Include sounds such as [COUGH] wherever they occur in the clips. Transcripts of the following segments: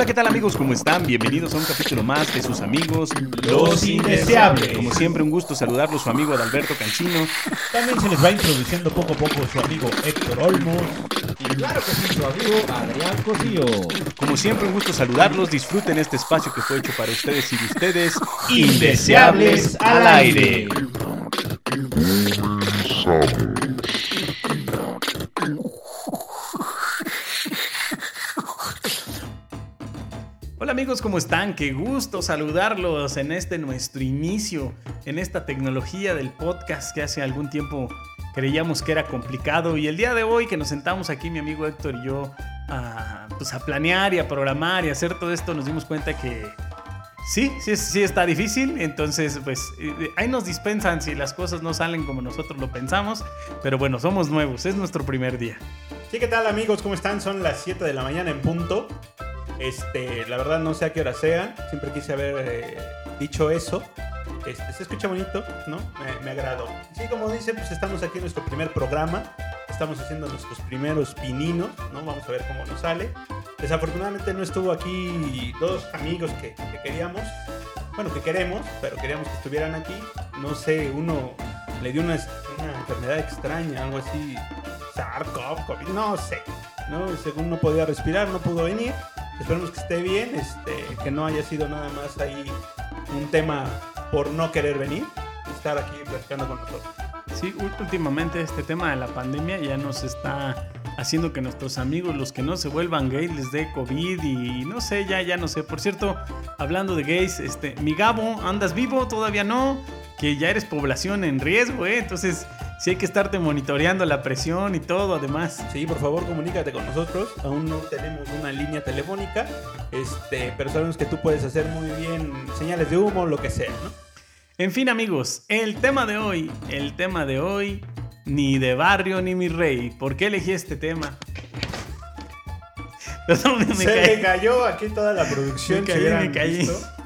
Hola, ¿qué tal amigos? ¿Cómo están? Bienvenidos a un capítulo más de sus amigos Los Indeseables. Como siempre, un gusto saludarlos, su amigo Adalberto Cancino. También se les va introduciendo poco a poco su amigo Héctor Olmos. Y claro que sí, su amigo Adrián Cosío. Como siempre, un gusto saludarlos. Disfruten este espacio que fue hecho para ustedes y de ustedes. Indeseables al aire. Hola amigos, ¿cómo están? Qué gusto saludarlos en este nuestro inicio, en esta tecnología del podcast que hace algún tiempo creíamos que era complicado y el día de hoy que nos sentamos aquí mi amigo Héctor y yo a, pues a planear y a programar y a hacer todo esto nos dimos cuenta que sí, sí, sí está difícil, entonces pues eh, ahí nos dispensan si las cosas no salen como nosotros lo pensamos, pero bueno, somos nuevos, es nuestro primer día. Sí, ¿qué tal amigos? ¿Cómo están? Son las 7 de la mañana en punto. Este, la verdad no sé a qué hora sea. Siempre quise haber eh, dicho eso. Este, se escucha bonito, ¿no? Me, me agradó. Sí, como dice, pues estamos aquí en nuestro primer programa. Estamos haciendo nuestros primeros pininos, ¿no? Vamos a ver cómo nos sale. Desafortunadamente no estuvo aquí dos amigos que, que queríamos. Bueno, que queremos, pero queríamos que estuvieran aquí. No sé, uno le dio una, una enfermedad extraña, algo así. SARS-CoV, COVID, no sé. ¿no? Según no podía respirar, no pudo venir. Esperemos que esté bien, este, que no haya sido nada más ahí un tema por no querer venir, estar aquí platicando con nosotros. Sí, últimamente este tema de la pandemia ya nos está haciendo que nuestros amigos, los que no se vuelvan gays, les dé COVID y no sé, ya, ya no sé. Por cierto, hablando de gays, este, mi Gabo, ¿andas vivo? Todavía no, que ya eres población en riesgo, ¿eh? Entonces, sí hay que estarte monitoreando la presión y todo, además. Sí, por favor, comunícate con nosotros. Aún no tenemos una línea telefónica, este, pero sabemos que tú puedes hacer muy bien señales de humo, lo que sea, ¿no? En fin, amigos, el tema de hoy, el tema de hoy, ni de barrio ni mi rey. ¿Por qué elegí este tema? [LAUGHS] Perdón, me, Se caí. me cayó aquí toda la producción. Me caí, que me caí. Visto.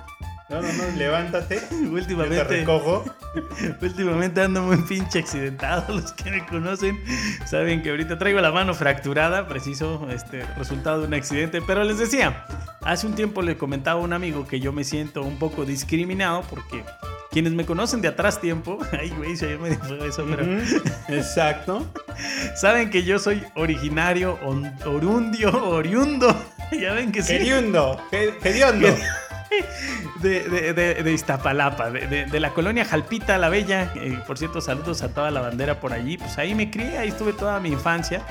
No, no, no, levántate. Últimamente. [LAUGHS] Yo te recojo. [LAUGHS] Últimamente ando muy pinche accidentado. [LAUGHS] Los que me conocen saben que ahorita traigo la mano fracturada, preciso, este resultado de un accidente. Pero les decía, hace un tiempo le comentaba a un amigo que yo me siento un poco discriminado porque quienes me conocen de atrás tiempo, ay güey, se me dijo eso, pero. Uh -huh. Exacto. Saben que yo soy originario, on, orundio, oriundo. ya ven que sí. Hediondo, hediondo. De, de, de, Iztapalapa, de, de, la colonia Jalpita la Bella. Eh, por cierto, saludos a toda la bandera por allí. Pues ahí me crié, ahí estuve toda mi infancia.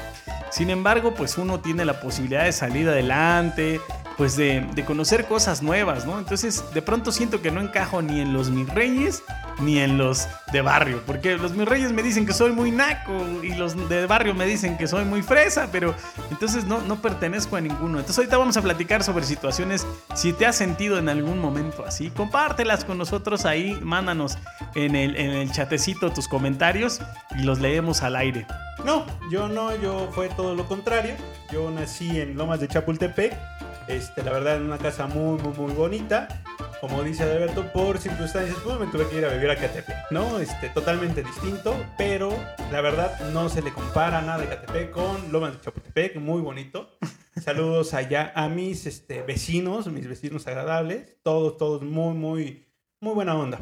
Sin embargo, pues uno tiene la posibilidad de salir adelante, pues de, de, conocer cosas nuevas, ¿no? Entonces, de pronto siento que no encajo ni en los mis reyes ni en los de barrio, porque los mis reyes me dicen que soy muy naco y los de barrio me dicen que soy muy fresa, pero entonces no, no pertenezco a ninguno. Entonces, ahorita vamos a platicar sobre situaciones, si te has sentido en algún momento así, compártelas con nosotros ahí, mándanos en el, en el chatecito tus comentarios y los leemos al aire. No, yo no, yo fue todo lo contrario. Yo nací en Lomas de Chapultepec. Este, la verdad, en una casa muy, muy, muy bonita. Como dice Alberto, por circunstancias, pues me tuve que ir a vivir a Catepec, ¿no? Este, totalmente distinto, pero la verdad no se le compara nada de Catepec con Lomas de Chapultepec, muy bonito. Saludos allá a mis este, vecinos, mis vecinos agradables, todos, todos muy, muy, muy buena onda.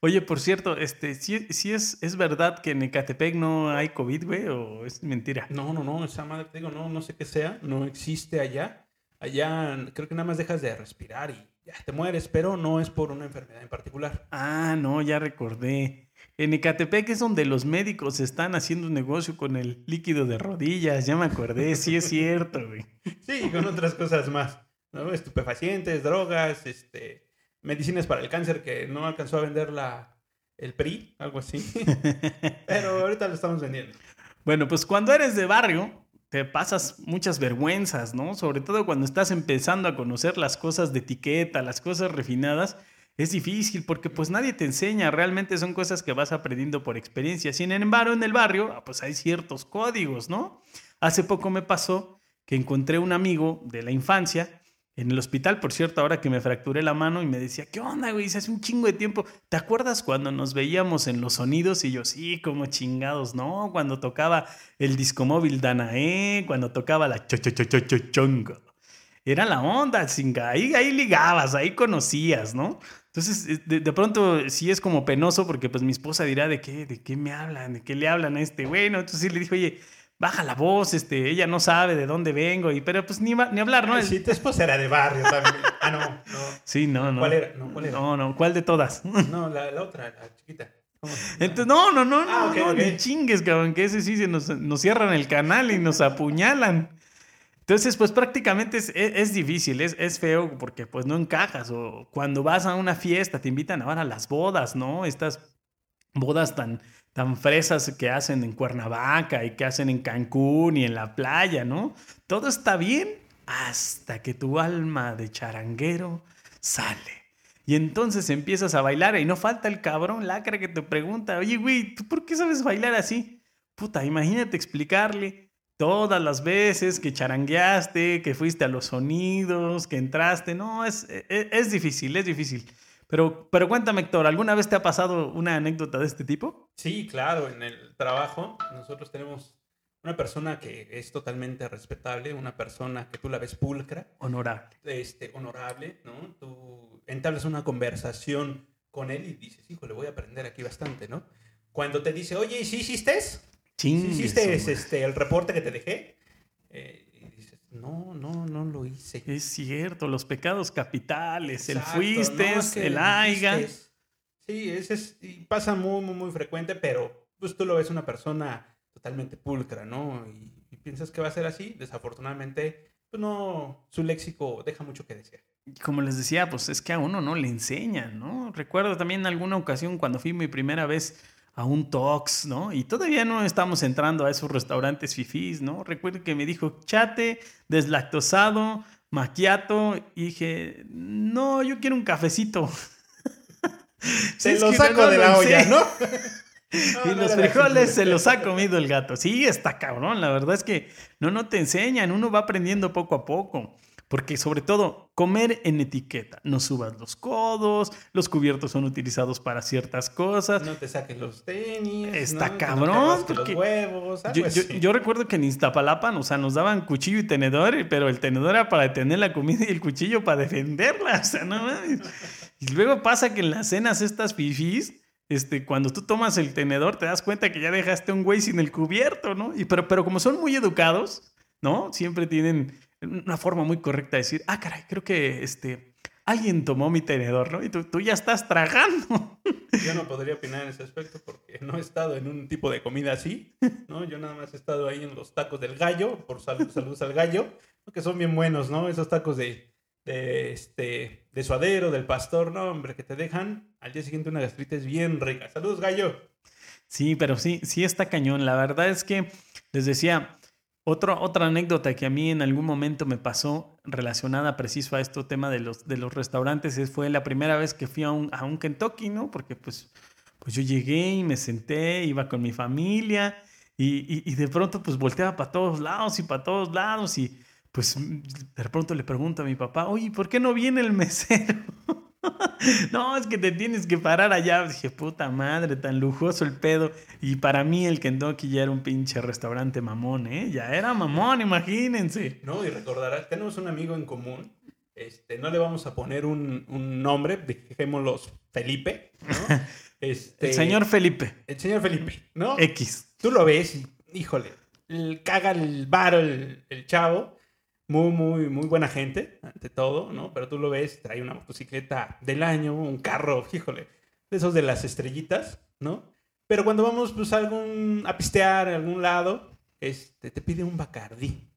Oye, por cierto, este, ¿sí, sí es, es verdad que en Ecatepec no hay COVID, güey, o es mentira? No, no, no, esa madre, te digo, no, no sé qué sea, no existe allá. Allá creo que nada más dejas de respirar y ya te mueres, pero no es por una enfermedad en particular. Ah, no, ya recordé. En Ecatepec es donde los médicos están haciendo un negocio con el líquido de rodillas, ya me acordé, sí es cierto, güey. Sí, con otras cosas más, ¿no? Estupefacientes, drogas, este, medicinas para el cáncer que no alcanzó a vender la, el PRI, algo así. [LAUGHS] Pero ahorita lo estamos vendiendo. Bueno, pues cuando eres de barrio, te pasas muchas vergüenzas, ¿no? Sobre todo cuando estás empezando a conocer las cosas de etiqueta, las cosas refinadas. Es difícil porque pues nadie te enseña, realmente son cosas que vas aprendiendo por experiencia. Sin embargo, en el barrio, pues hay ciertos códigos, ¿no? Hace poco me pasó que encontré un amigo de la infancia en el hospital, por cierto, ahora que me fracturé la mano y me decía, ¿qué onda, güey? Hace un chingo de tiempo. ¿Te acuerdas cuando nos veíamos en los sonidos? Y yo, sí, como chingados, ¿no? Cuando tocaba el discomóvil Danae, cuando tocaba la cho cho cho cho cho chongo. era la onda, ahí, ahí ligabas, ahí conocías, ¿no? Entonces, eh, de, pronto sí es como penoso porque pues mi esposa dirá, ¿de qué, de qué me hablan? ¿De qué le hablan a este güey? Entonces sí le dije, oye, baja la voz, este, ella no sabe de dónde vengo, y, pero pues ni, ni hablar, ¿no? sí, tu esposa era de barrio también. Ah, no, no. Sí, no, no. ¿Cuál era? No, ¿cuál era? No, no, ¿cuál de todas? No, la, la otra, la chiquita. Entonces, no, no, no, ah, no, ni chingues, cabrón, que ese sí se nos, nos cierran el canal y nos apuñalan. Entonces, pues prácticamente es, es, difícil, es, es, feo porque pues no encajas. O cuando vas a una fiesta, te invitan ahora a las bodas, ¿no? Estas bodas tan, tan fresas que hacen en Cuernavaca y que hacen en Cancún y en la playa, ¿no? Todo está bien hasta que tu alma de charanguero sale. Y entonces empiezas a bailar y no falta el cabrón lacra que te pregunta, oye, güey, ¿tú por qué sabes bailar así? Puta, imagínate explicarle todas las veces que charangueaste, que fuiste a los sonidos, que entraste. No, es, es, e, es, difícil, es difícil. Pero, pero cuéntame, Héctor, ¿alguna vez te ha pasado una anécdota de este tipo? Sí, claro, en el trabajo nosotros tenemos una persona que es totalmente respetable, una persona que tú la ves pulcra. Honorable. Este, honorable, ¿no? Tú entablas una conversación con él y dices, hijo, le voy a aprender aquí bastante, ¿no? Cuando te dice, oye, ¿y sí hiciste? ¿Hiciste este, el reporte que te dejé? Eh, no, no, no lo hice. Es cierto, los pecados capitales, el fuiste, el aiga. Sí, ese es, y pasa muy, muy, muy frecuente, pero pues tú lo ves una persona totalmente pulcra, ¿no? Y, piensas que va a ser así. Desafortunadamente, pues no, su léxico deja mucho que desear. Como les decía, pues es que a uno no le enseñan, ¿no? Recuerdo también alguna ocasión cuando fui mi primera vez a un Tox, ¿no? Y todavía no estamos entrando a esos restaurantes fifís, ¿no? Recuerdo que me dijo chate, deslactosado, maquiato, y dije, no, yo quiero un cafecito. [LAUGHS] Se lo saco de la olla, ¿no? [LAUGHS] [LAUGHS] y los frijoles se los ha comido el gato. Sí, está cabrón. La verdad es que no, no te enseñan. Uno va aprendiendo poco a poco. Porque sobre todo, comer en etiqueta. No subas los codos, los cubiertos son utilizados para ciertas cosas. No te saques los tenis. Está cabrón. los huevos, yo, recuerdo que en Iztapalapa, o sea, nos daban cuchillo y tenedor, pero el tenedor era para detener la comida y el cuchillo para defenderla. O sea, no mames. Y luego pasa que en las cenas estas fifís, este, cuando tú tomas el tenedor, te das cuenta que ya dejaste un güey sin el cubierto, ¿no? Y, pero, pero como son muy educados, ¿no? Siempre tienen una forma muy correcta de decir, ah, caray, creo que este, alguien tomó mi tenedor, ¿no? Y tú, tú, ya estás tragando. Yo no podría opinar en ese aspecto porque no he estado en un tipo de comida así, ¿no? Yo nada más he estado ahí en los tacos del gallo, por salud, saludos al gallo, que son bien buenos, ¿no? Esos tacos de, de, este, de suadero, del pastor, no, hombre, que te dejan al día siguiente una gastritis bien rica. Saludos, gallo. Sí, pero sí, sí está cañón. La verdad es que les decía, otra anécdota que a mí en algún momento me pasó relacionada preciso a este tema de los, de los restaurantes es, fue la primera vez que fui a un, a un Kentucky, ¿no? Porque pues, pues yo llegué y me senté, iba con mi familia y, y de pronto pues volteaba para todos lados y para todos lados y pues de pronto le pregunto a mi papá, oye, ¿por qué no viene el mesero? [LAUGHS] no, es que te tienes que parar allá. Dije, puta madre, tan lujoso el pedo. Y para mí el Kentucky ya era un pinche restaurante mamón, ¿eh? Ya era mamón, imagínense. No, y recordarás, tenemos un amigo en común. Este, no le vamos a poner un, un nombre, dejémoslo Felipe, ¿no? [LAUGHS] Este, el señor Felipe. El señor Felipe, ¿no? X. Tú lo ves y, híjole, caga el el, el chavo muy, muy, muy buena gente, ante todo, ¿no? Pero tú lo ves, trae una motocicleta del año, un carro, híjole, de esos de las estrellitas, ¿no? Pero cuando vamos pues, a, algún, a pistear a algún lado, este, te pide un Bacardí.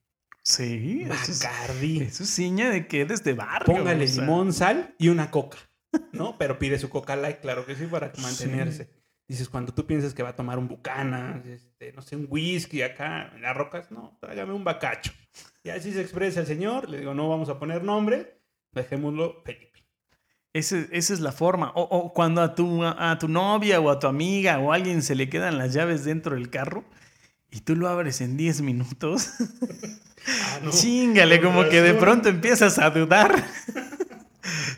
Sí, Bacardí. Eso es, ciña de que eres de barrio. Póngale limón, sal y una coca, ¿no? Pero pide su coca light, claro que sí, para mantenerse. Dices, cuando tú piensas que va a tomar un bucana, este, no sé, un whisky acá en las rocas, no, tráigame un bacacho. Y así se expresa el señor, le digo, no vamos a poner nombre, dejémoslo Felipe. esa es la forma. O, cuando a tu, a, tu novia o a tu amiga o a alguien se le quedan las llaves dentro del carro y tú lo abres en 10 minutos. [LAUGHS] Ah, [LAUGHS] Chingale, como que de pronto empiezas a dudar. [LAUGHS]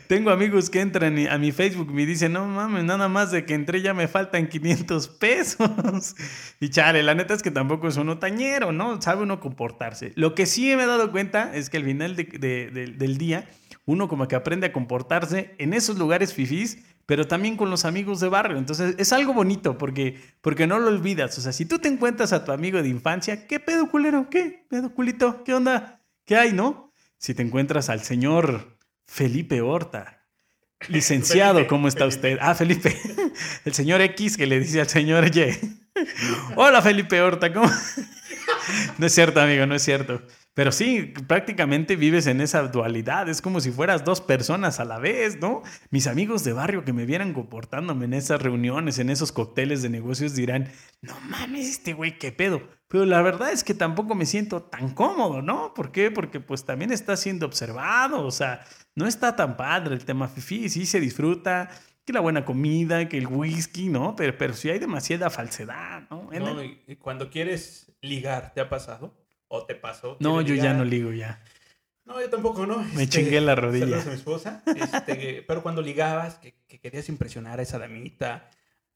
Tengo amigos que entran a mi Facebook y me dicen, no mames, nada más de que entré ya me faltan 500 pesos. Y chale, la neta es que tampoco es uno tañero, ¿no? Sabe uno comportarse. Lo que sí me he dado cuenta es que al final del día, uno como que aprende a comportarse en esos lugares fifís, pero también con los amigos de barrio. Entonces es algo bonito porque, porque no lo olvidas. O sea, si tú te encuentras a tu amigo de infancia, ¿qué pedo culero? ¿Qué pedo culito? ¿Qué onda? ¿Qué hay, no? Si te encuentras al señor Felipe Horta, [LAUGHS] licenciado, ¿cómo está usted? Ah, Felipe, [LAUGHS] el señor X que le dice al señor Y. [LAUGHS] Hola, Felipe Horta, ¿cómo? No es cierto, amigo, no es cierto. Pero sí, prácticamente vives en esa dualidad. Es como si fueras dos personas a la vez, ¿no? Mis amigos de barrio que me vieran comportándome en esas reuniones, en esos cócteles de negocios, dirán, no mames, este güey, qué pedo. Pero la verdad es que tampoco me siento tan cómodo, ¿no? ¿Por qué? Porque pues también está siendo observado. O sea, no está tan padre el tema fifi. Sí se disfruta, que la buena comida, que el whisky, ¿no? Pero, pero sí hay demasiada falsedad, ¿no? no y cuando quieres ligar, ¿te ha pasado? ¿O te pasó? No, yo ya no ligo ya. No, yo tampoco, ¿no? Me este, chingué la rodilla. A mi esposa. Este, [LAUGHS] pero cuando ligabas, que, querías impresionar a esa damita,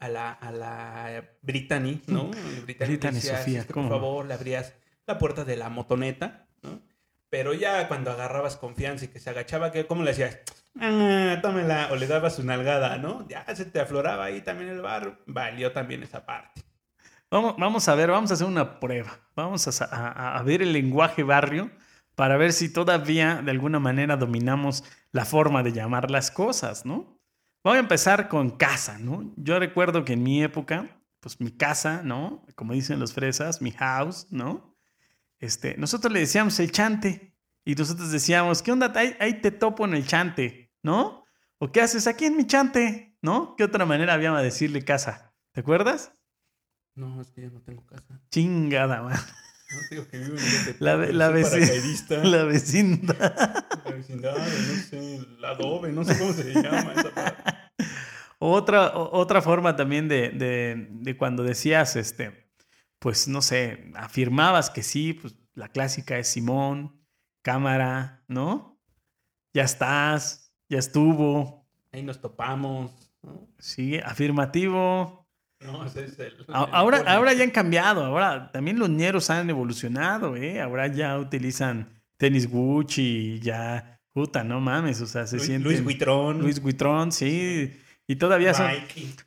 a la, a la Brittany, ¿no? Brittany, Brittany Sofía, Por favor, le abrías la puerta de la motoneta, ¿no? Pero ya cuando agarrabas confianza y que se agachaba, ¿cómo le decías? Ah, tómela. O le dabas su nalgada, ¿no? Ya se te afloraba ahí también el barro. Valió también esa parte. Vamos, a ver, vamos a hacer una prueba. Vamos a, ver el lenguaje barrio para ver si todavía de alguna manera dominamos la forma de llamar las cosas, ¿no? Voy a empezar con casa, ¿no? Yo recuerdo que en mi época, pues mi casa, ¿no? Como dicen los fresas, mi house, ¿no? Este, nosotros le decíamos el chante y nosotros decíamos, ¿qué onda? Ahí, ahí te topo en el chante, ¿no? ¿O qué haces aquí en mi chante? ¿No? ¿Qué otra manera habíamos de decirle casa? ¿Te acuerdas? No, es que ya no tengo casa. Chingada, man. No digo que vivo en la, la, vecindad. [LAUGHS] La vecindad. La vecindad, no sé, el adobe, no sé cómo se llama esa parte. Otra, otra forma también de, de, de, cuando decías, este, pues no sé, afirmabas que sí, pues la clásica es Simón, cámara, ¿no? Ya estás, ya estuvo. Ahí nos topamos. ¿no? Sí, afirmativo, [LAUGHS] no, ese es el, ahora, ahora ya han cambiado, ahora también los ñeros han evolucionado, ¿eh? Ahora ya utilizan tenis Gucci, ya, puta, no mames, o sea, se siente... Luis Huitrón. Luis Huitrón, sí. Y todavía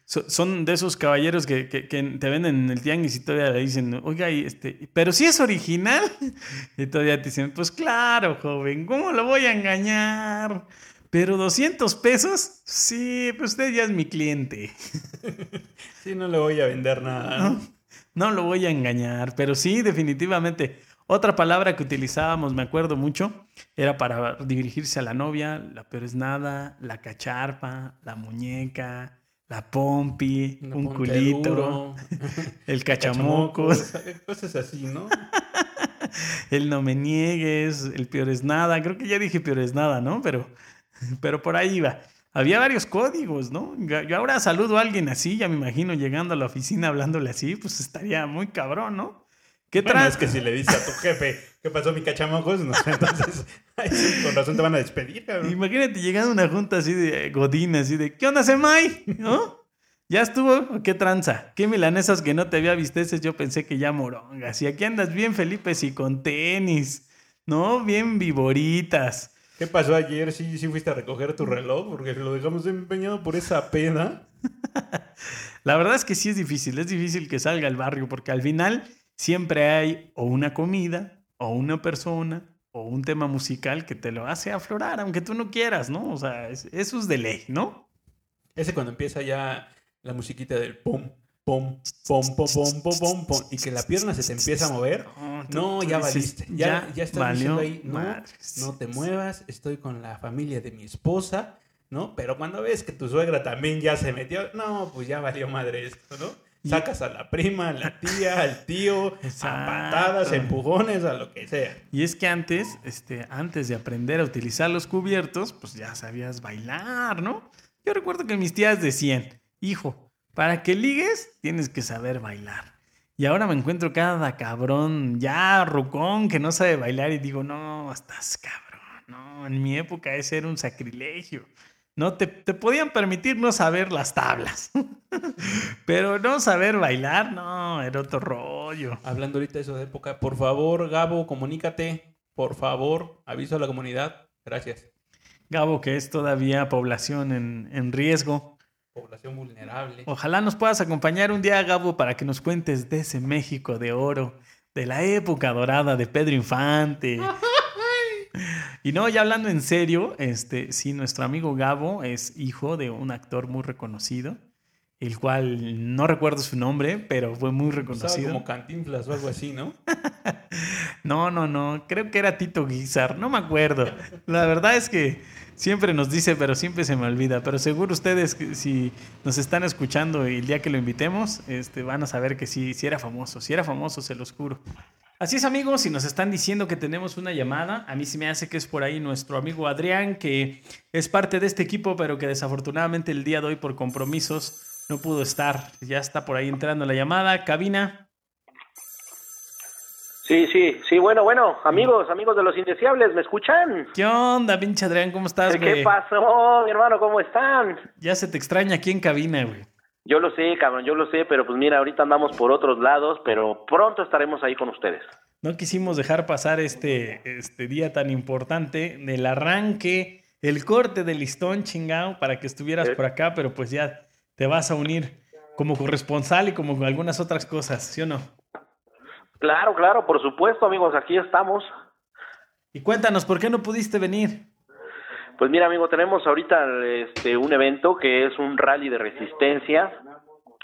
son, son de esos caballeros que, que, te venden en el tianguis y todavía le dicen, oiga, este, pero si es original. [LAUGHS] Y todavía te dicen, pues claro, joven, ¿cómo lo voy a engañar? Pero 200 pesos, sí, pues usted ya es mi cliente. [LAUGHS] Sí, no le voy a vender nada. No, lo voy a engañar, pero sí, definitivamente. Otra palabra que utilizábamos, me acuerdo mucho, era para dirigirse a la novia, la peor es nada, la cacharpa, la muñeca, la pompi, un culito, [LAUGHS] el [LAUGHS] cachamocos. Cosas así, ¿no? el no me niegues, el peor es nada. Creo que ya dije peor es nada, ¿no? Pero [LAUGHS] pero por ahí iba. Había varios códigos, ¿no? Yo ahora saludo a alguien así, ya me imagino llegando a la oficina hablándole así, pues estaría muy cabrón, ¿no? ¿Qué bueno, es que si le dices a tu jefe, ¿qué pasó mi cachamojos? No [LAUGHS] entonces con razón te van a despedir, cabrón. Imagínate llegando a una junta así de godina, así de, ¿qué onda, Semay? ¿No? ¿Ya estuvo? ¿Qué tranza? ¿Qué milanesas que no te había visteces? Yo pensé que ya morongas. Y aquí andas bien, Felipe, sí, con tenis, ¿no? Bien viboritas. ¿Qué pasó ayer? ¿Sí, sí fuiste a recoger tu reloj? Porque lo dejamos empeñado por esa pena. [LAUGHS] La verdad es que sí es difícil. Es difícil que salga al barrio porque al final siempre hay o una comida, o una persona, o un tema musical que te lo hace aflorar, aunque tú no quieras, ¿no? O sea, eso es de ley, ¿no? Ese cuando empieza ya la musiquita del pum, pom, pom, pom, pom, pom, pom, pom, y que la pierna se te empieza a mover, no, ya valiste, ya, ya estás diciendo ahí, no, no te muevas, estoy con la familia de mi esposa, ¿no? Pero cuando ves que tu suegra también ya se metió, no, pues ya valió madre esto, ¿no? Sacas a la prima, a la tía, al tío, a patadas, empujones, a lo que sea. Y es que antes, este, antes de aprender a utilizar los cubiertos, pues ya sabías bailar, ¿no? Yo recuerdo que mis tías decían, hijo, para que ligues, tienes que saber bailar. Y ahora me encuentro cada cabrón, ya rucón, que no sabe bailar y digo, no, estás cabrón, no, en mi época ese era un sacrilegio. no te, te podían permitir no saber las tablas. [LAUGHS] Pero no saber bailar, no, era otro rollo. Hablando ahorita de eso de época, por favor, Gabo, comunícate. Por favor, aviso a la comunidad. Gracias. Gabo, que es todavía población en, en riesgo. Población vulnerable. Ojalá nos puedas acompañar un día, Gabo, para que nos cuentes de ese México de oro, de la época dorada de Pedro Infante. [LAUGHS] Y no, ya hablando en serio, este, sí, nuestro amigo Gabo es hijo de un actor muy reconocido, el cual no recuerdo su nombre, pero fue muy reconocido. como cantinflas o algo así, ¿no? [LAUGHS] No, no, no, creo que era Tito Guizar, no me acuerdo. La verdad es que siempre nos dice, pero siempre se me olvida. Pero seguro ustedes, si nos están escuchando y el día que lo invitemos, este, van a saber que sí, sí era famoso, si era famoso, se los juro. Así es, amigos, si nos están diciendo que tenemos una llamada, a mí sí me hace que es por ahí nuestro amigo Adrián, que es parte de este equipo, pero que desafortunadamente el día de hoy por compromisos no pudo estar. Ya está por ahí entrando la llamada. Cabina. Sí, sí, sí, bueno, bueno, amigos, amigos de los indeseables, ¿me escuchan? ¿Qué onda, pinche Adrián? ¿Cómo estás, ¿Qué pasó, mi hermano? ¿Cómo están? Ya se te extraña aquí en cabina, güey. Yo lo sé, cabrón, yo lo sé, pero pues mira, ahorita andamos por otros lados, pero pronto estaremos ahí con ustedes. No quisimos dejar pasar este, este día tan importante del arranque, el corte del listón chingado para que estuvieras Eh. por acá, pero pues ya te vas a unir como corresponsal y como algunas otras cosas, ¿sí o no? Claro, claro, por supuesto, amigos, aquí estamos. Y cuéntanos, ¿por qué no pudiste venir? Pues mira, amigo, tenemos ahorita este un evento que es un rally de resistencia.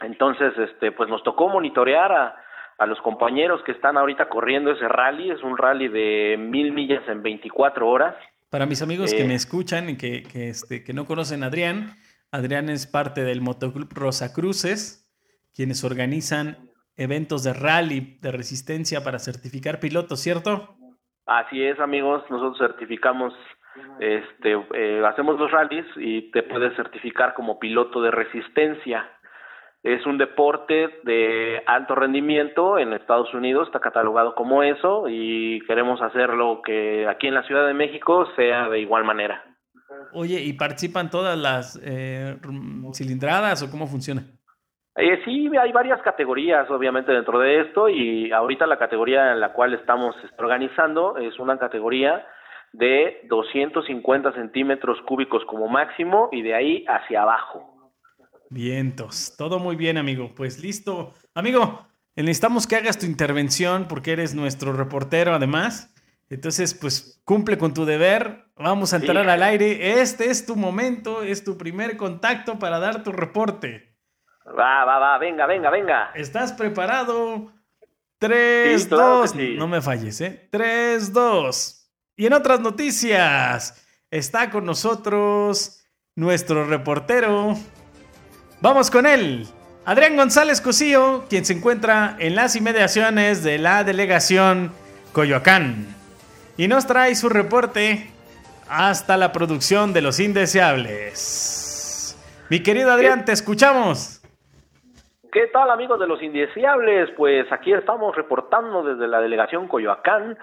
Entonces, este, pues nos tocó monitorear a, a los compañeros que están ahorita corriendo ese rally. Es un rally de mil millas en 24 horas. Para mis amigos que Eh. me escuchan y que, que, este, que no conocen a Adrián, Adrián es parte del Motoclub Rosacruces, quienes organizan eventos de rally de resistencia para certificar pilotos, ¿cierto? Así es, amigos, nosotros certificamos, este, eh, hacemos los rallies y te puedes certificar como piloto de resistencia. Es un deporte de alto rendimiento en Estados Unidos, está catalogado como eso y queremos hacerlo que aquí en la Ciudad de México sea de igual manera. Oye, ¿y participan todas las eh, cilindradas o cómo funciona? Eh, sí, hay varias categorías, obviamente, dentro de esto, y ahorita la categoría en la cual estamos organizando es una categoría de 250 centímetros cúbicos como máximo y de ahí hacia abajo. Vientos, todo muy bien, amigo. Pues listo. Amigo, necesitamos que hagas tu intervención porque eres nuestro reportero además. Entonces, pues cumple con tu deber. Vamos a entrar Sí. al aire. Este es tu momento, es tu primer contacto para dar tu reporte. Va, va, va, venga, venga, venga. ¿Estás preparado? 3, Sí, claro que 2. sí. No me falles, ¿eh? 3, 2. Y en otras noticias, está con nosotros nuestro reportero. Vamos con él. Adrián González Cosío, quien se encuentra en las inmediaciones de la delegación Coyoacán. Y nos trae su reporte hasta la producción de Los Indeseables. Mi querido Adrián, te escuchamos. ¿Qué tal amigos de los indeseables? Pues aquí estamos reportando desde la delegación Coyoacán.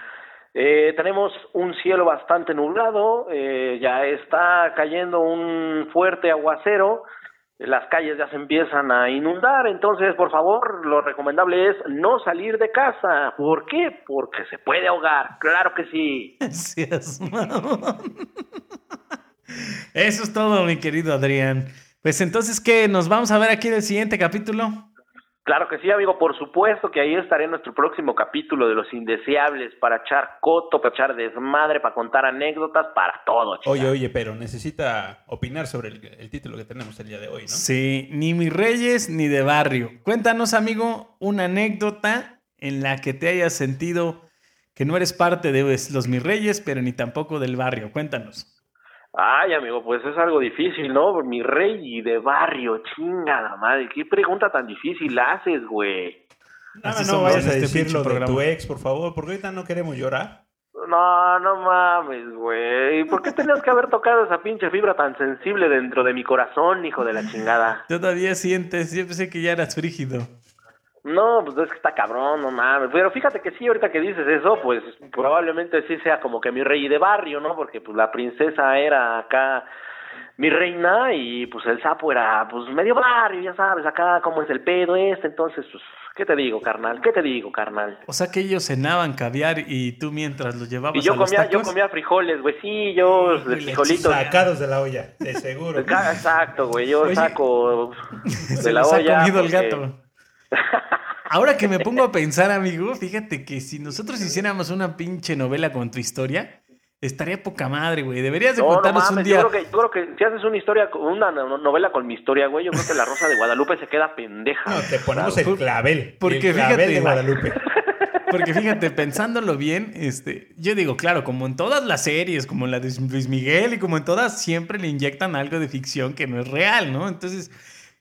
Eh, tenemos un cielo bastante nublado, eh, ya está cayendo un fuerte aguacero, las calles ya se empiezan a inundar, entonces por favor lo recomendable es no salir de casa. ¿Por qué? Porque se puede ahogar, claro que sí. [LAUGHS] Seas mamón. [LAUGHS] Eso es todo, mi querido Adrián. Pues entonces, ¿qué? ¿Nos vamos a ver aquí en el siguiente capítulo? Claro que sí, amigo, por supuesto que ahí estaré en nuestro próximo capítulo de Los Indeseables para echar coto, para echar desmadre, para contar anécdotas, para todo. chica. Oye, oye, pero necesita opinar sobre el, el título que tenemos el día de hoy, ¿no? Sí, ni mis reyes ni de barrio. Cuéntanos, amigo, una anécdota en la que te hayas sentido que no eres parte de los mis reyes, pero ni tampoco del barrio. Cuéntanos. Ay, amigo, pues es algo difícil, ¿no? Mi rey de barrio, chingada madre. ¿Qué pregunta tan difícil haces, güey? Así no somos vayas a este decir lo de programa. tu ex, por favor, porque ahorita no queremos llorar. No, no mames, güey. ¿Por qué tenías que haber tocado esa pinche fibra tan sensible dentro de mi corazón, hijo de la chingada? Todavía sientes, yo pensé que ya eras frígido. No, pues es que está cabrón, no mames. Pero fíjate que sí, ahorita que dices eso, pues probablemente sí sea como que mi rey de barrio, ¿no? Porque pues la princesa era acá mi reina y pues el sapo era pues medio barrio, ya sabes, acá cómo es el pedo este, entonces pues, ¿qué te digo, carnal? ¿Qué te digo, carnal? O sea que ellos cenaban caviar y tú mientras los llevabas Y yo a los comía, yo tacos. comía frijoles, güey, sí, yo de frijolitos. Sacados de la olla, de seguro. Exacto, güey, yo Oye, saco [LAUGHS] Se de la los olla. ha comido el gato. Ahora que me pongo a pensar, amigo, fíjate que si nosotros hiciéramos una pinche novela con tu historia, estaría poca madre, güey. Deberías de No, no contarnos mames, un día. yo creo, que, yo creo que si haces una historia, con- una no- novela con mi historia, güey, yo creo que la Rosa de Guadalupe se queda pendeja. No, te ponemos el clavel. porque el clavel fíjate- de Guadalupe. [LAUGHS] Porque fíjate, pensándolo bien, este, yo digo, claro, como en todas las series, como en la de Luis Miguel y como en todas, siempre le inyectan algo de ficción que no es real, ¿no? Entonces,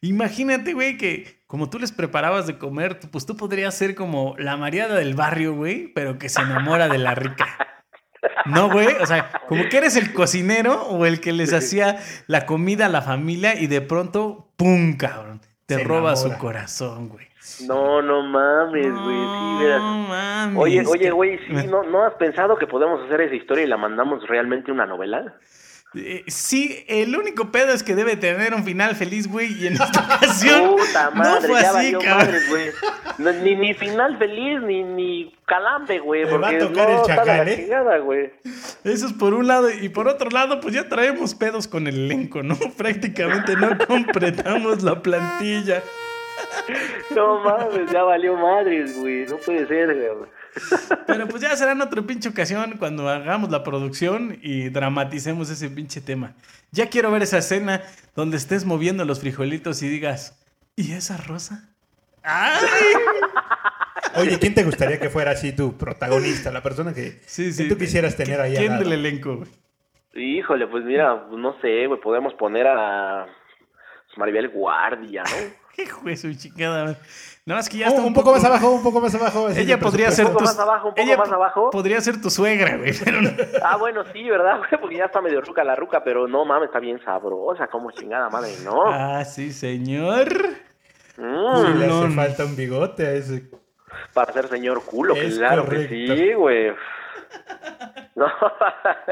imagínate, güey, que como tú les preparabas de comer, pues tú podrías ser como la mariada del barrio, güey, pero que se enamora de la rica. No, güey, o sea, como que eres el cocinero o el que les hacía la comida a la familia y de pronto, ¡pum, cabrón! Te Se roba su corazón, güey. No, no mames, güey, sí, verás. No mames. Oye, oye, güey, sí, ¿no, ¿no has pensado que podemos hacer esa historia y la mandamos realmente una novela? Eh, sí, el único pedo es que debe tener un final feliz, güey, y en esta [LAUGHS] ocasión Puta no madre, fue ya así, madres, güey. No, ni, ni final feliz, ni, ni calambre, güey. Te va a tocar no, el chacal, ¿eh? chingada, güey. Eso es por un lado, y por otro lado, pues ya traemos pedos con el elenco, ¿no? [LAUGHS] Prácticamente no completamos la plantilla. [LAUGHS] No mames, ya valió madres, güey. No puede ser, güey. Pero pues ya será en otra pinche ocasión cuando hagamos la producción y dramaticemos ese pinche tema. Ya quiero ver esa escena donde estés moviendo los frijolitos y digas, ¿y esa rosa? ¡Ay! Oye, ¿quién te gustaría que fuera así tu protagonista? La persona que, Sí, que sí. tú quisieras tener ahí al ¿Quién lado? del elenco, güey? Híjole, pues mira, no sé, güey. Podemos poner a Maribel Guardia, ¿no? [LAUGHS] Hijo de su chingada. Nada más que ya Oh, está un, poco más abajo, un poco más abajo. Ella podría ser Un poco tu más abajo, un poco ella más abajo. Podría ser tu suegra, güey, pero no. Ah, bueno, sí, ¿verdad, güey? Porque ya está medio ruca la ruca, pero no mames, está bien sabrosa, como chingada madre, ¿no? Ah, sí, señor. Sí, Mm, le hace falta un bigote a ese. para ser señor culo, Es claro correcto. que sí, güey. No.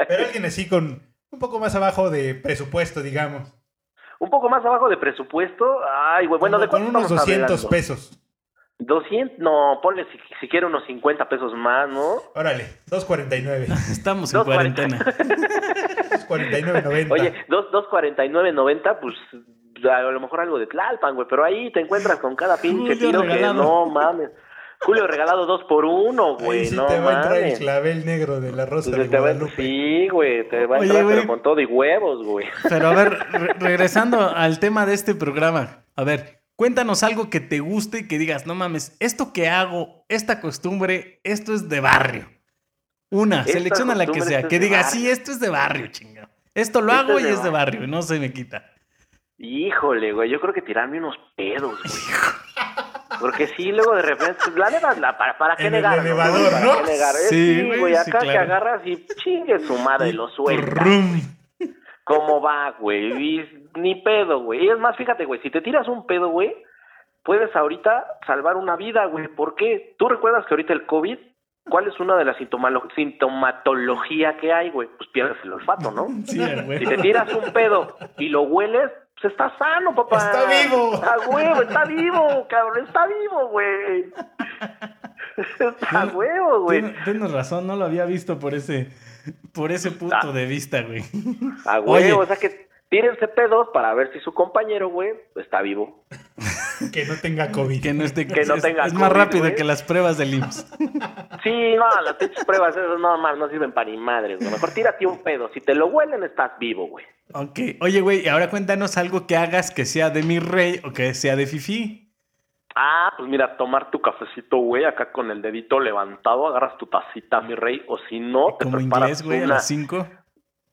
Pero alguien así con un poco más abajo de presupuesto, digamos. Un poco más abajo de presupuesto. Ay, güey, bueno, ¿de con cuánto unos estamos 200 hablando? pesos. 200, no, ponle si, si quiere unos 50 pesos más, ¿no? Órale, 2.49. [LAUGHS] Estamos en Dos cuarenta. cuarentena. 2.49.90. Oye, dos- 249.90, pues a lo mejor algo de Tlalpan, güey, pero ahí te encuentras con cada pinche tiro que no mames. Julio regalado dos por uno, güey, sí no te va a entrar el mames. clavel negro de la rosa Pues de te va- sí, güey, te va a Oye, entrar güey. pero con todo y huevos, güey. Pero a ver, re- regresando al tema de este programa. A ver, cuéntanos algo que te guste y que digas, no mames, esto que hago, esta costumbre, esto es de barrio. Una, Esta selecciona la que sea, que diga, sí, esto es de barrio, chinga. Esto lo Esto hago es y de es de barrio. barrio, no se me quita. Híjole, güey, yo creo que tirarme unos pedos, güey. Porque sí, luego de repente, pues, la neta, la- para, para qué el negar, elevador, ¿Para ¿no? qué negar? Sí, Sí, güey, güey, sí, acá que claro. agarras y chingue su madre, lo suelta. ¿Cómo va, güey? Y Ni pedo, güey. Y es más, fíjate, güey, si te tiras un pedo, güey, puedes ahorita salvar una vida, güey. ¿Por qué? ¿Tú recuerdas que ahorita el COVID, cuál es una de las sintomalo- sintomatología que hay, güey? Pues pierdes el olfato, ¿no? Sí, a Si te tiras un pedo y lo hueles, pues está sano, papá. Está vivo. Está huevo, está vivo, cabrón, está vivo, güey. [LAUGHS] Está huevo, güey. Tienes, tienes razón, no lo había visto por ese, por ese punto Ah. de vista, güey. A Oye. huevo, o sea que tírense pedos para ver si su compañero, güey, está vivo. Que no tenga COVID. Que no esté Que no es, tenga es más rápido güey. que las pruebas del IMSS. Sí, no, las pruebas esas no más no sirven para ni madres, güey. Mejor tírate un pedo. Si te lo huelen, estás vivo, güey. Ok. Oye, güey, y ahora cuéntanos algo que hagas que sea de mi rey o que sea de Fifi. Ah, pues mira, tomar tu cafecito, güey, acá con el dedito levantado, agarras tu tacita, mi rey, o si no, te Como preparas inglés, güey, a una las 5.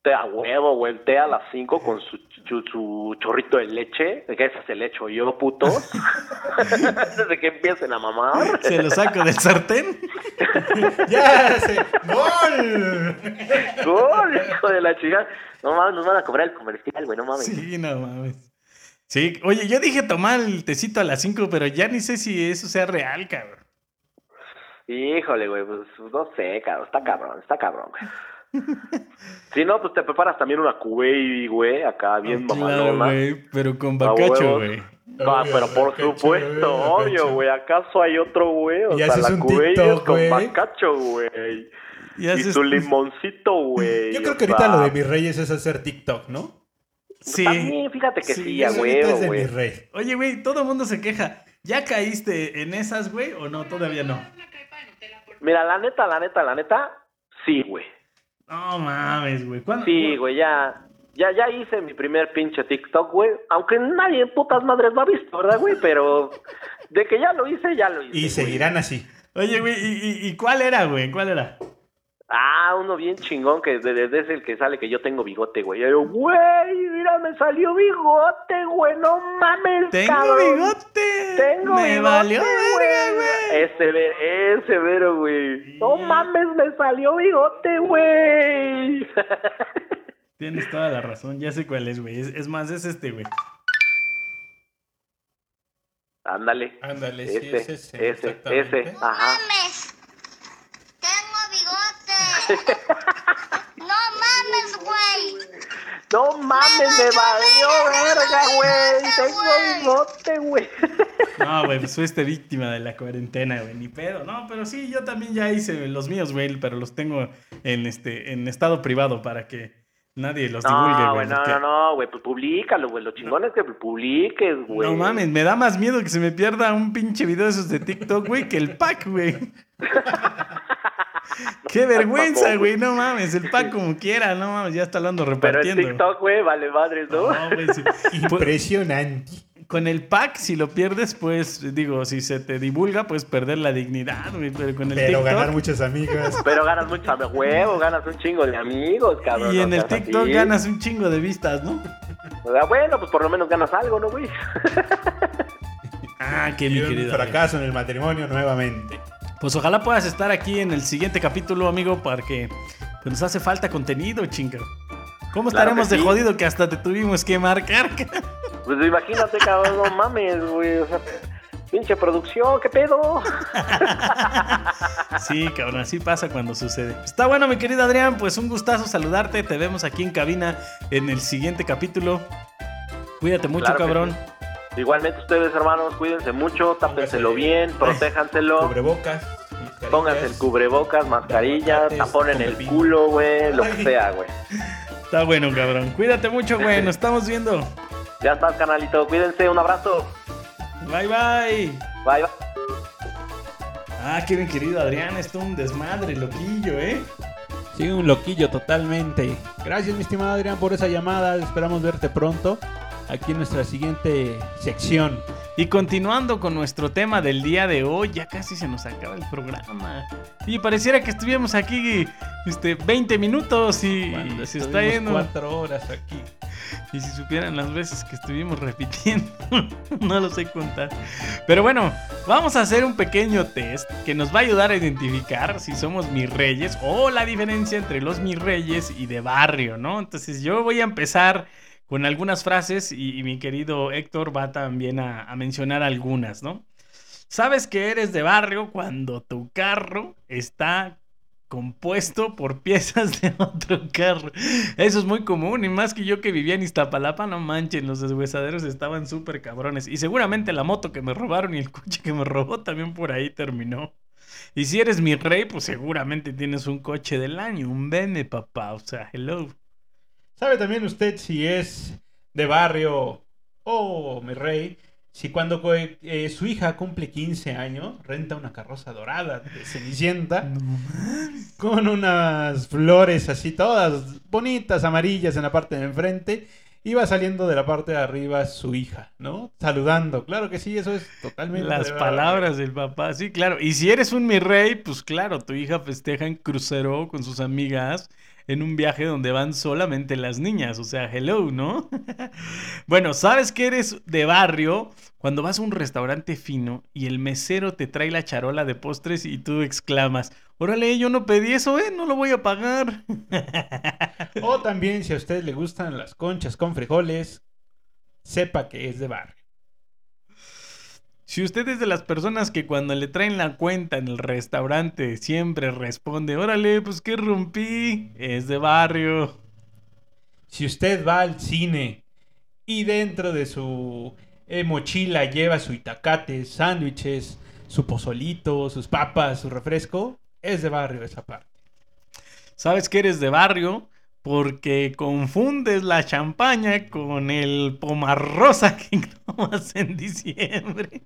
Té a huevo, güey, té a las 5 con su, su, su chorrito de leche, que ese se le echo yo, puto, antes [LAUGHS] de que empiecen a mamar. Se lo saco del sartén. [LAUGHS] ¡Ya! Se... ¡Gol! ¡Gol, hijo de la chica! No mames, nos van a cobrar el comercial, güey, no mames. Sí, no mames. Sí, oye, yo dije tomar el tecito a las 5, pero ya ni sé si eso sea real, cabrón. Híjole, güey, pues no sé, cabrón, está cabrón, está cabrón, güey. [LAUGHS] Si no, pues te preparas también una cubey, güey, acá bien Claro, mamalona. güey, pero con bacacho, güey. Ah, Obvio, pero por bacacho, supuesto, obvio, güey. ¿Acaso hay otro, güey? O Y sea, haces la un cubey es TikTok, con bacacho, güey. Y Y, haces tu tus- limoncito, güey. Yo creo que ahorita sea, lo de mis reyes es hacer TikTok, ¿no? Sí. También, fíjate que Sí, sí, a huevo, güey. rey. Oye, güey, todo el mundo se queja. ¿Ya caíste en esas, güey, o no? Todavía no. Mira, la neta, la neta, la neta, sí, güey. No mames, güey. ¿Cuándo- Sí, güey, ya. Ya, ya hice mi primer pinche TikTok, güey. Aunque nadie en putas madres lo ha visto, ¿verdad, güey? Pero de que ya lo hice, ya lo hice. Y güey. seguirán así. Oye, güey, ¿y, y, y cuál era, güey? ¿Cuál era? Ah, uno bien chingón que desde es el que sale que yo tengo bigote, güey. Yo, güey, mira, me salió bigote, güey, no mames, ¡Tengo cabrón. bigote! Tengo Me bigote, valió verga, güey. Ese, ese vero, güey. No mames, me salió bigote, güey. [LAUGHS] Tienes toda la razón, ya sé cuál es, güey. Es, es más, es este, güey. Ándale. Ándale, sí, Ese, es ese, ese, ese, ajá. mames. Tengo bigote. No mames, güey. No mames, me valió verga, güey. Tengo bigote, güey. No, güey, pues fuiste víctima de la cuarentena, güey. Ni pedo. No, pero sí, yo también ya hice los míos, güey, pero los tengo en este, en estado privado para que nadie los divulgue, No, güey. güey, no, porque- no, no, güey, pues públicalo, güey. Lo chingón es que publiques, güey. No mames, me da más miedo que se me pierda un pinche video de esos de TikTok, güey, que el pack, güey. [LAUGHS] [LAUGHS] Qué vergüenza, güey, no mames, el pack como quiera, no mames, ya está hablando Pero en repartiendo. TikTok, güey, vale madres, ¿no? No, güey, sí. [LAUGHS] Pues, Impresionante. Con el pack, si lo pierdes, pues, digo, si se te divulga, puedes perder la dignidad, güey, pero con el Pero TikTok... ganar muchas amigas. [LAUGHS] Pero ganas mucho a huevo, ganas un chingo de amigos, cabrón. Y no en el TikTok así. ganas un chingo de vistas, ¿no? Bueno, pues por lo menos ganas algo, ¿no, güey? Ah, qué Y mi un querido. fracaso en el matrimonio nuevamente. Pues ojalá puedas estar aquí en el siguiente capítulo, amigo, porque pues, nos hace falta contenido, chinga. ¿Cómo Claro estaremos de jodido que hasta te tuvimos que marcar? [LAUGHS] Pues imagínate, cabrón, no mames, güey. O sea, pinche producción, ¿qué pedo? [LAUGHS] Sí, cabrón, así pasa cuando sucede. Está bueno, mi querido Adrián, pues un gustazo saludarte. Te vemos aquí en cabina en el siguiente capítulo. Cuídate mucho, Claro cabrón. Igualmente ustedes, hermanos, cuídense mucho, tápenselo bien, protéjanselo. Cubrebocas. Pónganse el cubrebocas, mascarilla, tapón en el culo, güey, lo que sea, güey. Está bueno, cabrón. Cuídate mucho, güey. Nos estamos viendo. Ya estás, canalito. Cuídense, un abrazo. Bye, bye. Bye, bye. Ah, qué bien, querido Adrián. Esto es un desmadre, loquillo, ¿eh? Sí, un loquillo totalmente. Gracias, mi estimado Adrián, por esa llamada. Esperamos verte pronto aquí en nuestra siguiente sección. Y continuando con nuestro tema del día de hoy, ya casi se nos acaba el programa. Y pareciera que estuviéramos aquí este, 20 minutos y Cuando se está yendo. cuatro horas aquí. Y si supieran las veces que estuvimos repitiendo, [LAUGHS] no lo sé contar. Pero bueno, vamos a hacer un pequeño test que nos va a ayudar a identificar si somos mis reyes o la diferencia entre los mis reyes y de barrio, ¿no? Entonces yo voy a empezar con algunas frases y, mi querido Héctor va también a, a mencionar algunas, ¿no? Sabes que eres de barrio cuando tu carro está compuesto por [LAUGHS] piezas de otro carro. Eso es muy común y más que yo que vivía en Iztapalapa, no manchen, los deshuesaderos estaban súper cabrones. Y seguramente la moto que me robaron y el coche que me robó también por ahí terminó. Y si eres mi rey, pues seguramente tienes un coche del año, un BM, papá. O sea, hello. ¿Sabe también usted si es de barrio o mi rey? Si cuando eh, su hija cumple 15 años, renta una carroza dorada de Cenicienta con unas flores así todas bonitas, amarillas en la parte de enfrente. Y va saliendo de la parte de arriba su hija, ¿no? Saludando. Claro que sí, eso es totalmente. Las de palabras del papá, sí, claro. Y si eres un mi rey, pues claro, tu hija festeja en crucero con sus amigas en un viaje donde van solamente las niñas. O sea, hello, ¿no? [LAUGHS] bueno, ¿sabes que eres de barrio? Cuando vas a un restaurante fino y el mesero te trae la charola de postres y tú exclamas, órale, yo no pedí eso, ¿eh? No lo voy a pagar. [LAUGHS] O también, si a usted le gustan las conchas con frijoles, sepa que es de barrio. Si usted es de las personas que cuando le traen la cuenta en el restaurante siempre responde, órale, pues que rompí, es de barrio. Si usted va al cine y dentro de su eh, mochila lleva su itacate, sándwiches, su pozolito, sus papas, su refresco, es de barrio esa parte. ¿Sabes que eres de barrio? Porque confundes la champaña con el pomarrosa que tomas en diciembre.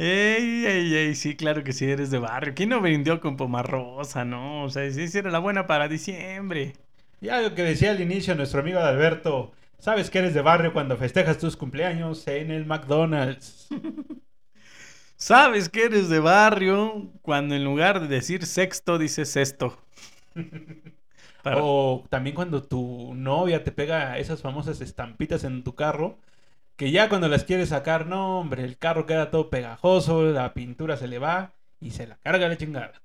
Ey, ey, ey, sí, claro que sí, eres de barrio. ¿Quién no vendió con pomarrosa, no? O sea, sí, era la buena para diciembre. Ya lo que decía al inicio nuestro amigo Alberto, sabes que eres de barrio cuando festejas tus cumpleaños en el McDonald's. [LAUGHS] Sabes que eres de barrio cuando en lugar de decir sexto dices sexto. [LAUGHS] O también cuando tu novia te pega esas famosas estampitas en tu carro, que ya cuando las quieres sacar, no, hombre, el carro queda todo pegajoso, la pintura se le va y se la carga la chingada.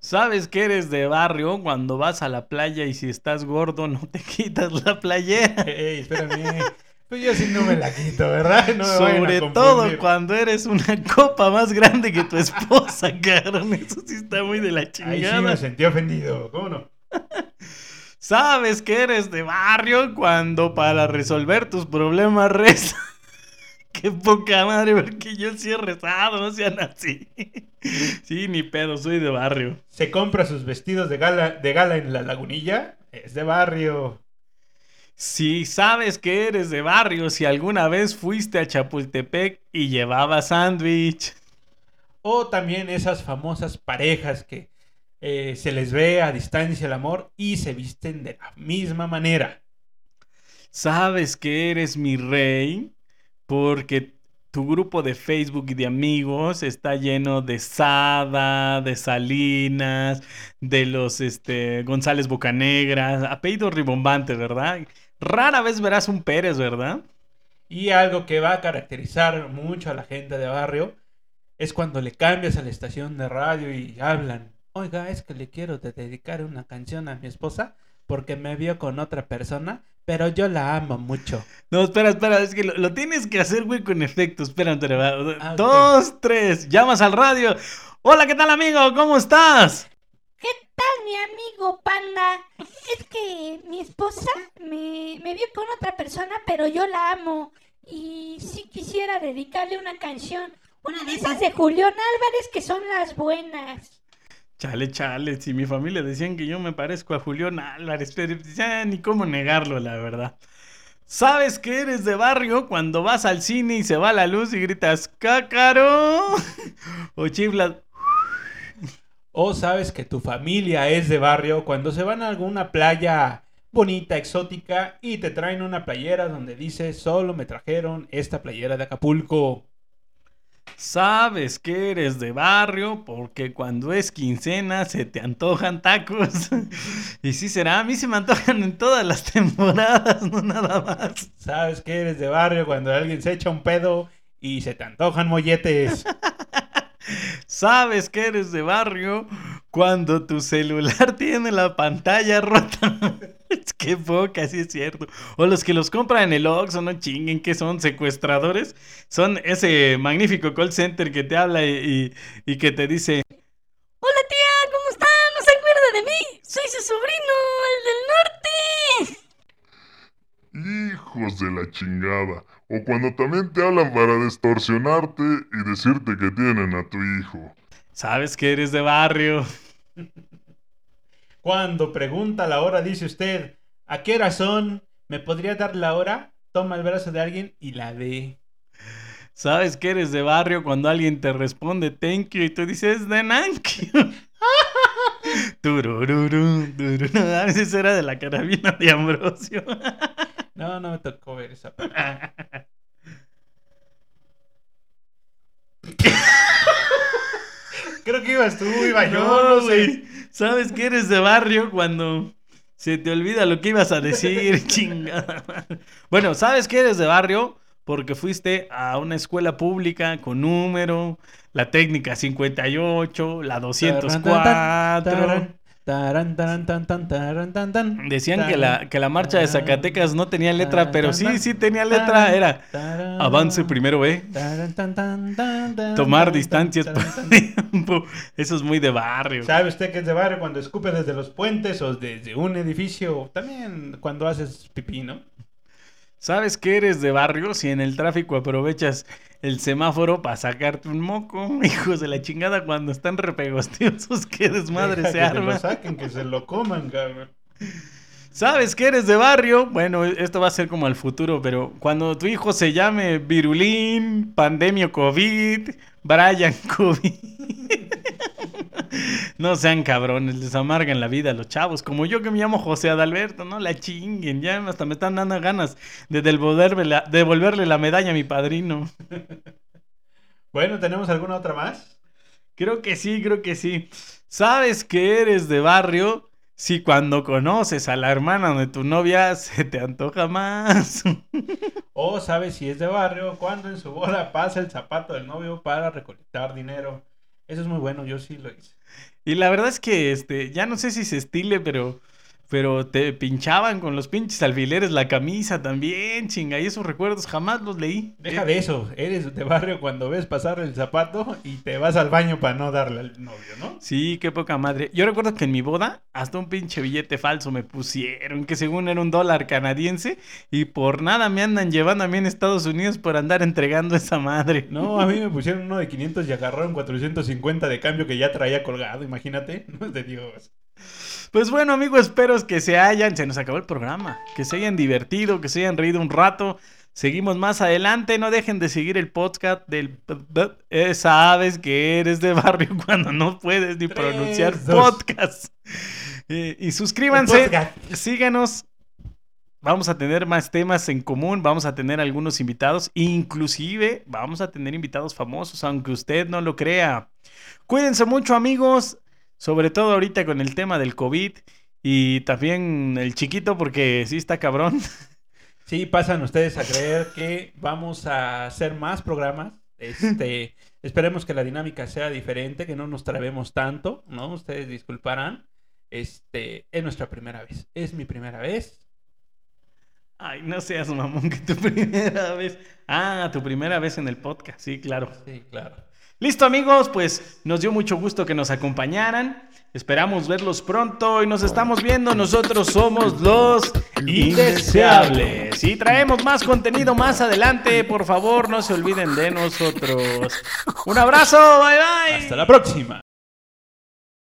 Sabes que eres de barrio cuando vas a la playa y si estás gordo no te [LAUGHS] quitas la playera. Ey, espérame. Pues yo sí no me la quito, ¿verdad? Sobre todo cuando eres una [LAUGHS] copa más grande que tu esposa, [LAUGHS] cabrón. Eso sí está muy de la chingada. Ahí sí me sentí ofendido, ¿cómo no? [LAUGHS] Sabes que eres de barrio cuando para resolver tus problemas rezas. [LAUGHS] Qué poca madre, porque yo sí he rezado, no sean así. [LAUGHS] Sí, ni pedo, soy de barrio. Se compra sus vestidos de gala, de gala en la lagunilla, es de barrio. Si sabes que eres de barrio, si alguna vez fuiste a Chapultepec y llevaba sándwich. O también esas famosas parejas que eh, se les ve a distancia el amor y se visten de la misma manera. Sabes que eres mi rey porque tu grupo de Facebook y de amigos está lleno de Sada, de Salinas, de los este, González Bocanegra, apellido ribombante, ¿verdad? Rara vez verás un Pérez, ¿verdad? Y algo que va a caracterizar mucho a la gente de barrio es cuando le cambias a la estación de radio y hablan. Oiga, es que le quiero dedicar una canción a mi esposa porque me vio con otra persona, pero yo la amo mucho. [LAUGHS] No, espera, espera, es que lo, tienes que hacer, güey, con efectos. Espera, ah, Dos, tres, llamas al radio. Hola, ¿qué tal, amigo? ¿Cómo estás? ¿Qué tal, mi amigo Panda? Es que mi esposa me, vio con otra persona, pero yo la amo. Y sí quisiera dedicarle una canción. Una de esas de Julián Álvarez que son las buenas. Chale, chale, si mi familia decían que yo me parezco a Julián Álvarez, pero ya ni cómo negarlo, la verdad. ¿Sabes que eres de barrio cuando vas al cine y se va la luz y gritas ¡Cácaro! [LAUGHS] o chiflas o sabes que tu familia es de barrio cuando se van a alguna playa bonita, exótica y te traen una playera donde dice solo me trajeron esta playera de Acapulco. Sabes que eres de barrio porque cuando es quincena se te antojan tacos. [LAUGHS] y sí será, a mí se me antojan en todas las [LAUGHS] temporadas, no nada más. Sabes que eres de barrio cuando alguien se echa un pedo y se te antojan molletes. [LAUGHS] Sabes que eres de barrio cuando tu celular tiene la pantalla rota. [LAUGHS] que poca, sí es cierto. O los que los compran en el Oxxo, no chinguen, que son secuestradores. Son ese magnífico call center que te habla y, que te dice... Hola tía, ¿cómo está? ¿No se acuerda de mí? Soy su sobrino, el del norte. Hijos de la chingada. O cuando también te hablan para distorsionarte y decirte que tienen a tu hijo. Sabes que eres de barrio. Cuando pregunta la hora, dice usted, ¿a qué hora son? ¿Me podría dar la hora? Toma el brazo de alguien y la ve. ¿Sabes que eres de barrio cuando alguien te responde thank you y tú dices de you? [LAUGHS] Turururu, tururu. A veces era de la carabina de Ambrosio. no, no me tocó ver esa parte. [LAUGHS] Creo que ibas tú, iba yo, no, sé. ¿Sabes que eres de barrio cuando se te olvida lo que ibas a decir? [LAUGHS] Chingada. Bueno, ¿sabes que eres de barrio? Porque fuiste a una escuela pública con número, la técnica 58, la 204. Taran, taran, tan, tan, taran, tan, tan. Decían que la, que la marcha de Zacatecas no tenía letra, taran, pero sí, sí tenía letra. taran, Era taran, avance primero, ¿eh? Tomar tan, distancias [LAUGHS] tiempo. Eso es muy de barrio. ¿Sabe usted que es de barrio cuando escupe desde los puentes o desde un edificio? o También cuando haces pipí, ¿no? ¿Sabes que eres de barrio si en el tráfico aprovechas el semáforo para sacarte un moco? [LAUGHS] Hijos de la chingada, cuando están repegostiosos, qué desmadre Deja se que se lo arma. saquen, que se lo coman, cabrón. ¿Sabes que eres de barrio? Bueno, esto va a ser como al futuro, pero cuando tu hijo se llame Virulín, Pandemio COVID, Brian COVID. No sean cabrones, les amargan la vida a los chavos. Como yo que me llamo José Adalberto, no la chinguen. Ya hasta me están dando ganas de devolverle la, devolverle la medalla a mi padrino. Bueno, ¿tenemos alguna otra más? Creo que sí, creo que sí. ¿Sabes que eres de barrio? Si cuando conoces a la hermana de tu novia se te antoja más. O sabes si es de barrio cuando en su boda pasa el zapato del novio para recolectar dinero. Eso es muy bueno, yo sí lo hice. Y la verdad es que este, ya no sé si se estile, pero, pero te pinchaban con los pinches alfileres la camisa también, chinga. Y esos recuerdos jamás los leí. Deja de eso, eres de barrio cuando ves pasar el zapato y te vas al baño para no darle al novio, ¿no? Sí, qué poca madre. Yo recuerdo que en mi boda hasta un pinche billete falso me pusieron, que según era un dólar canadiense, y por nada me andan llevando a mí en Estados Unidos por andar entregando esa madre. No, a mí me pusieron uno de 500 y agarraron 450 de cambio que ya traía colgado, imagínate. [LAUGHS] No es de Dios. Pues bueno, amigos, espero que se hayan, se nos acabó el programa, que se hayan divertido, que se hayan reído un rato. Seguimos más adelante, no dejen de seguir el podcast del eh, sabes que eres de barrio [LAUGHS] cuando no puedes ni Tres, pronunciar dos. podcast. Eh, y suscríbanse, podcast. síganos. Vamos a tener más temas en común, vamos a tener algunos invitados, inclusive vamos a tener invitados famosos, aunque usted no lo crea. Cuídense mucho, amigos, sobre todo ahorita con el tema del COVID y también el chiquito, porque sí está cabrón. Sí, pasan ustedes a creer que vamos a hacer más programas. Este, [LAUGHS] esperemos que la dinámica sea diferente, que no nos trabemos tanto, ¿no? Ustedes disculparán. Este, es nuestra primera vez. Es mi primera vez. Ay, no seas mamón, que tu [LAUGHS] primera vez. Ah, tu primera vez en el podcast, sí, claro. Sí, claro. Listo amigos, pues nos dio mucho gusto que nos acompañaran. Esperamos verlos pronto y nos estamos viendo. Nosotros somos los Indeseables. Y traemos más contenido más adelante. Por favor, no se olviden de nosotros. Un abrazo, bye bye. Hasta la próxima.